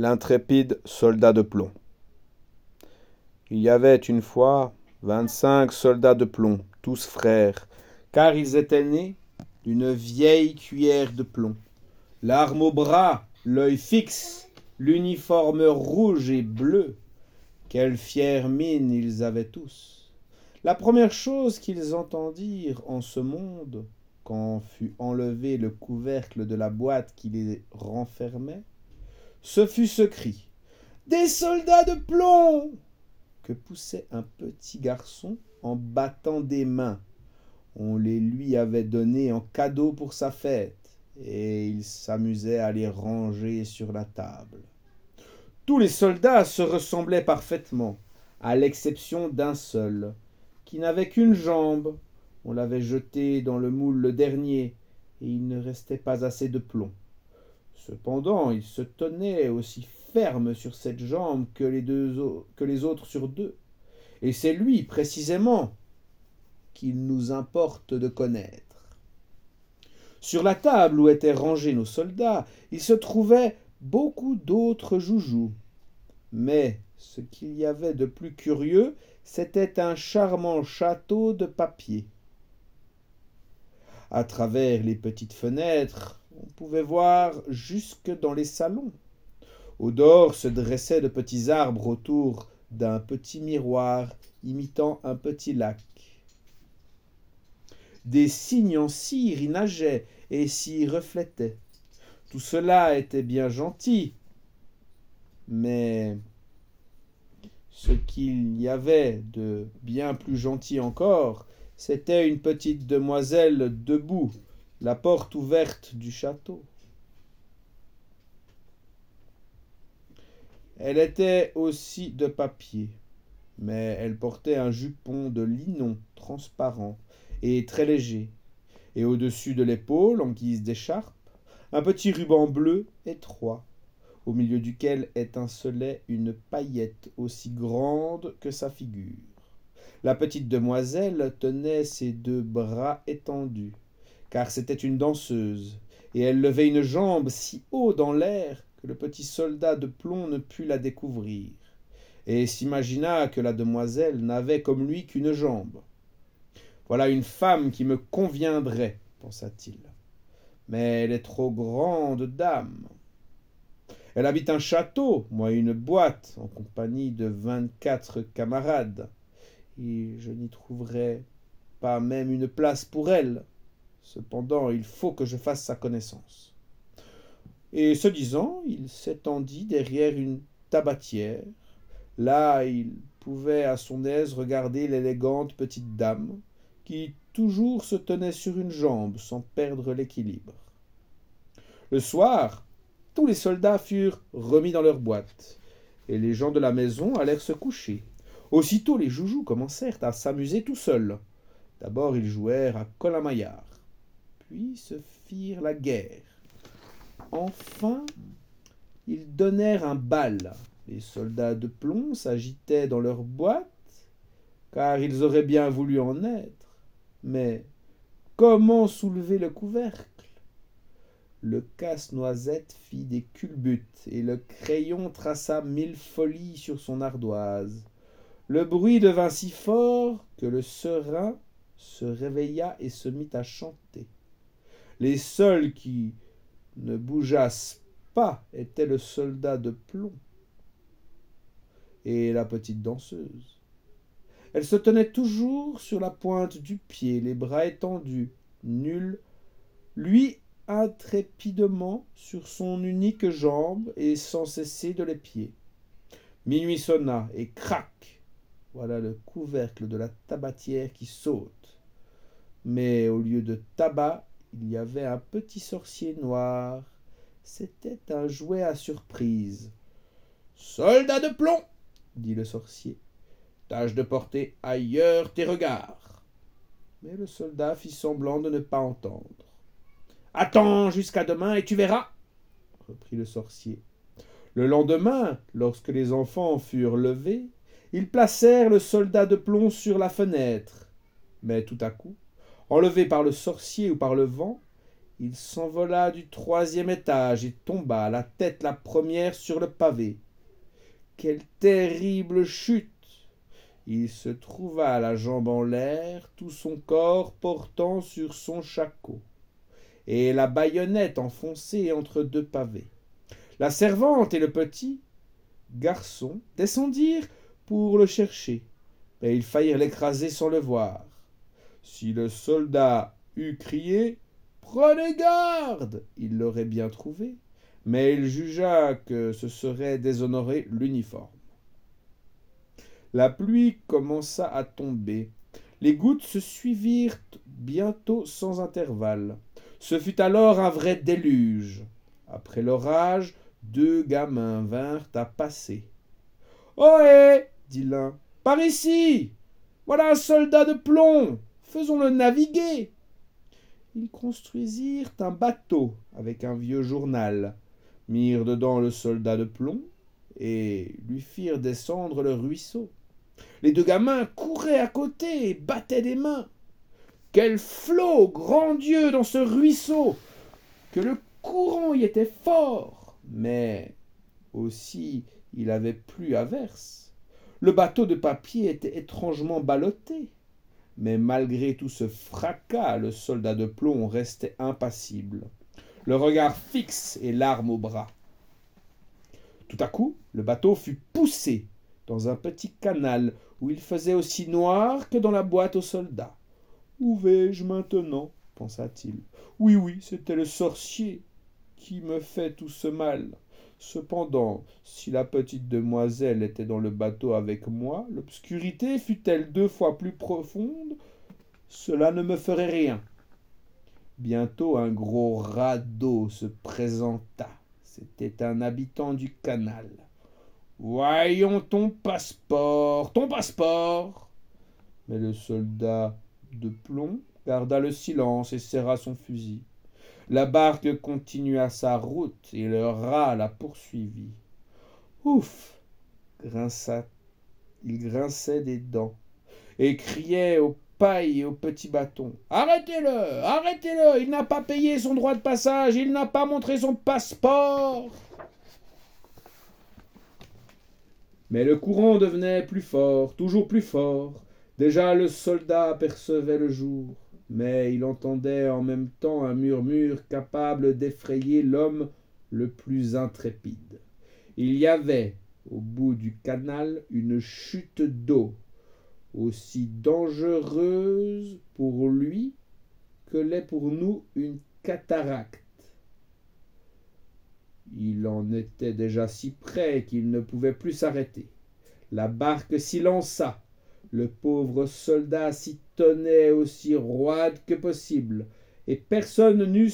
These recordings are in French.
L'intrépide soldat de plomb. Il y avait une fois vingt-cinq soldats de plomb, tous frères, car ils étaient nés d'une vieille cuillère de plomb. L'arme au bras, l'œil fixe, l'uniforme rouge et bleu. Quelle fière mine ils avaient tous. La première chose qu'ils entendirent en ce monde, quand fut enlevé le couvercle de la boîte qui les renfermait, ce fut ce cri. Des soldats de plomb que poussait un petit garçon en battant des mains. On les lui avait donnés en cadeau pour sa fête, et il s'amusait à les ranger sur la table. Tous les soldats se ressemblaient parfaitement, à l'exception d'un seul, qui n'avait qu'une jambe. On l'avait jeté dans le moule le dernier, et il ne restait pas assez de plomb. Cependant, il se tenait aussi ferme sur cette jambe que les, autres sur deux. Et c'est lui, précisément, qu'il nous importe de connaître. Sur la table où étaient rangés nos soldats, il se trouvait beaucoup d'autres joujoux. Mais ce qu'il y avait de plus curieux, c'était un charmant château de papier. À travers les petites fenêtres, on pouvait voir jusque dans les salons. Au dehors se dressaient de petits arbres autour d'un petit miroir imitant un petit lac. Des cygnes en cire y nageaient et s'y reflétaient. Tout cela était bien gentil, mais ce qu'il y avait de bien plus gentil encore, c'était une petite demoiselle debout, la porte ouverte du château. Elle était aussi de papier, mais elle portait un jupon de linon transparent et très léger, et au-dessus de l'épaule, en guise d'écharpe, un petit ruban bleu étroit, au milieu duquel étincelait une paillette aussi grande que sa figure. La petite demoiselle tenait ses deux bras étendus, car c'était une danseuse, et elle levait une jambe si haut dans l'air que le petit soldat de plomb ne put la découvrir, et s'imagina que la demoiselle n'avait comme lui qu'une jambe. Voilà une femme qui me conviendrait, pensa-t-il. Mais elle est trop grande dame. Elle habite un château, moi une boîte, en compagnie de vingt-quatre camarades, et je n'y trouverai pas même une place pour elle. Cependant, il faut que je fasse sa connaissance. Et ce disant, il s'étendit derrière une tabatière. Là, il pouvait à son aise regarder l'élégante petite dame, qui toujours se tenait sur une jambe sans perdre l'équilibre. Le soir, tous les soldats furent remis dans leur boîte, et les gens de la maison allèrent se coucher. Aussitôt les joujoux commencèrent à s'amuser tout seuls. D'abord ils jouèrent à colamaillard, puis se firent la guerre Enfin, ils donnèrent un bal. Les soldats de plomb s'agitaient dans leur boîte, car ils auraient bien voulu en être. Mais comment soulever le couvercle? Le casse-noisette fit des culbutes, et le crayon traça mille folies sur son ardoise. Le bruit devint si fort que le serin se réveilla et se mit à chanter. Les seuls qui ne bougeasse pas était le soldat de plomb et la petite danseuse. Elle se tenait toujours sur la pointe du pied, les bras étendus, nulle, lui intrépidement sur son unique jambe et sans cesser de l'épier. Minuit sonna et crac Voilà le couvercle de la tabatière qui saute. Mais au lieu de tabac, il y avait un petit sorcier noir. C'était un jouet à surprise. Soldat de plomb, dit le sorcier, tâche de porter ailleurs tes regards. Mais le soldat fit semblant de ne pas entendre. Attends jusqu'à demain et tu verras, reprit le sorcier. Le lendemain, lorsque les enfants furent levés, ils placèrent le soldat de plomb sur la fenêtre. Mais tout à coup, enlevé par le sorcier ou par le vent, il s'envola du troisième étage et tomba, la tête la première sur le pavé. Quelle terrible chute Il se trouva la jambe en l'air, tout son corps portant sur son shako, et la baïonnette enfoncée entre deux pavés. La servante et le petit garçon descendirent pour le chercher, mais ils faillirent l'écraser sans le voir. Si le soldat eût crié Prenez garde il l'aurait bien trouvé, mais il jugea que ce serait déshonorer l'uniforme. La pluie commença à tomber. Les gouttes se suivirent bientôt sans intervalle. Ce fut alors un vrai déluge. Après l'orage, deux gamins vinrent à passer. Ohé dit l'un. Par ici Voilà un soldat de plomb Faisons-le naviguer Ils construisirent un bateau avec un vieux journal, mirent dedans le soldat de plomb et lui firent descendre le ruisseau. Les deux gamins couraient à côté et battaient des mains. Quel flot, grand Dieu, dans ce ruisseau Que le courant y était fort, mais aussi il avait plu à verse. Le bateau de papier était étrangement ballotté. Mais malgré tout ce fracas, le soldat de plomb restait impassible, le regard fixe et l'arme au bras. Tout à coup, le bateau fut poussé dans un petit canal où il faisait aussi noir que dans la boîte aux soldats. Où vais-je maintenant? pensa-t-il. Oui, oui, c'était le sorcier qui me fait tout ce mal. Cependant, si la petite demoiselle était dans le bateau avec moi, l'obscurité fût-elle deux fois plus profonde, cela ne me ferait rien. Bientôt un gros radeau se présenta. C'était un habitant du canal. Voyons ton passeport, ton passeport. Mais le soldat de plomb garda le silence et serra son fusil. La barque continua sa route et le rat la poursuivit. Ouf grinça, il grinçait des dents et criait aux pailles et aux petits bâtons. Arrêtez-le Arrêtez-le Il n'a pas payé son droit de passage, il n'a pas montré son passeport Mais le courant devenait plus fort, toujours plus fort. Déjà le soldat apercevait le jour mais il entendait en même temps un murmure capable d'effrayer l'homme le plus intrépide. Il y avait, au bout du canal, une chute d'eau, aussi dangereuse pour lui que l'est pour nous une cataracte. Il en était déjà si près qu'il ne pouvait plus s'arrêter. La barque s'y. Le pauvre soldat s'y tenait aussi roide que possible, et personne n'eût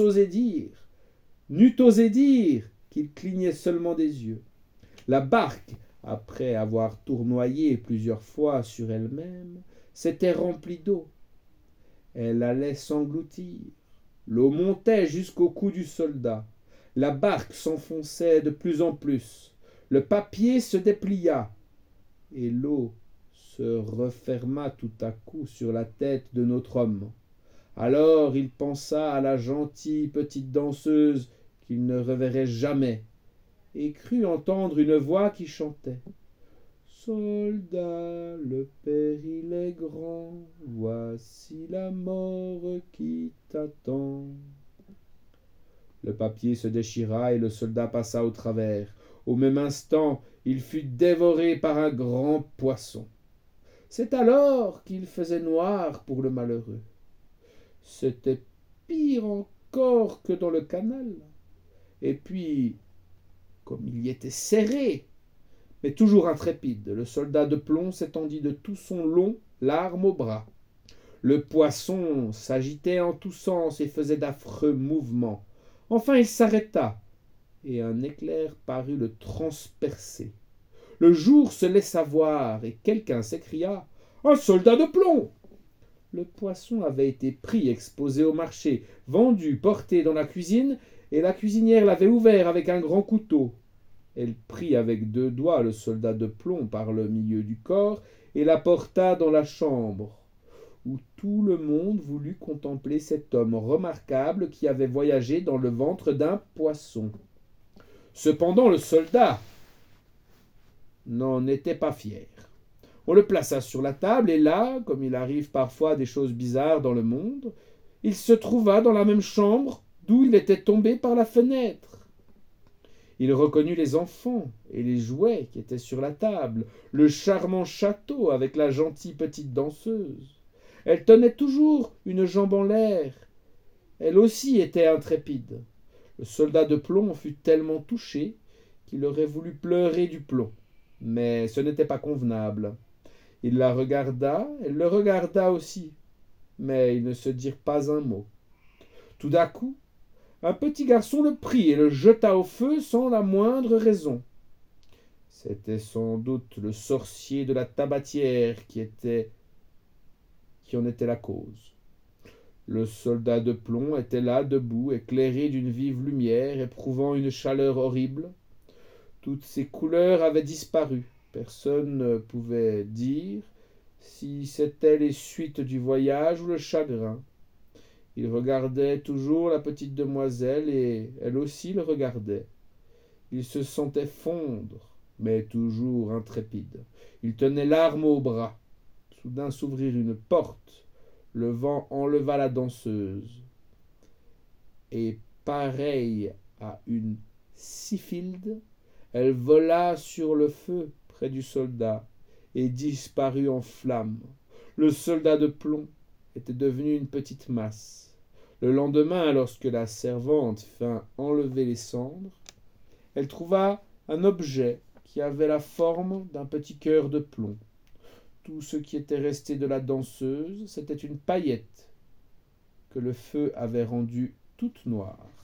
osé dire, n'eût osé dire qu'il clignait seulement des yeux. La barque, après avoir tournoyé plusieurs fois sur elle-même, s'était remplie d'eau. Elle allait s'engloutir. L'eau montait jusqu'au cou du soldat. La barque s'enfonçait de plus en plus. Le papier se déplia et l'eau se referma tout à coup sur la tête de notre homme. Alors il pensa à la gentille petite danseuse qu'il ne reverrait jamais, et crut entendre une voix qui chantait. Soldat, le péril est grand, voici la mort qui t'attend. Le papier se déchira et le soldat passa au travers. Au même instant, il fut dévoré par un grand poisson. C'est alors qu'il faisait noir pour le malheureux. C'était pire encore que dans le canal. Et puis, comme il y était serré, mais toujours intrépide, le soldat de plomb s'étendit de tout son long, l'arme au bras. Le poisson s'agitait en tous sens et faisait d'affreux mouvements. Enfin il s'arrêta, et un éclair parut le transpercer. Le jour se laissa voir, et quelqu'un s'écria Un soldat de plomb Le poisson avait été pris, exposé au marché, vendu, porté dans la cuisine, et la cuisinière l'avait ouvert avec un grand couteau. Elle prit avec deux doigts le soldat de plomb par le milieu du corps et l'apporta dans la chambre où tout le monde voulut contempler cet homme remarquable qui avait voyagé dans le ventre d'un poisson. Cependant le soldat n'en était pas fier. On le plaça sur la table, et là, comme il arrive parfois des choses bizarres dans le monde, il se trouva dans la même chambre d'où il était tombé par la fenêtre. Il reconnut les enfants et les jouets qui étaient sur la table, le charmant château avec la gentille petite danseuse. Elle tenait toujours une jambe en l'air. Elle aussi était intrépide. Le soldat de plomb fut tellement touché qu'il aurait voulu pleurer du plomb. Mais ce n'était pas convenable. Il la regarda, elle le regarda aussi, mais ils ne se dirent pas un mot. Tout d'un coup, un petit garçon le prit et le jeta au feu sans la moindre raison. C'était sans doute le sorcier de la tabatière qui était qui en était la cause. Le soldat de plomb était là, debout, éclairé d'une vive lumière, éprouvant une chaleur horrible. Toutes ses couleurs avaient disparu. Personne ne pouvait dire si c'était les suites du voyage ou le chagrin. Il regardait toujours la petite demoiselle et elle aussi le regardait. Il se sentait fondre, mais toujours intrépide. Il tenait l'arme au bras. Soudain s'ouvrir une porte. Le vent enleva la danseuse. Et pareille à une elle vola sur le feu près du soldat et disparut en flammes. Le soldat de plomb était devenu une petite masse. Le lendemain, lorsque la servante vint enlever les cendres, elle trouva un objet qui avait la forme d'un petit cœur de plomb. Tout ce qui était resté de la danseuse, c'était une paillette que le feu avait rendue toute noire.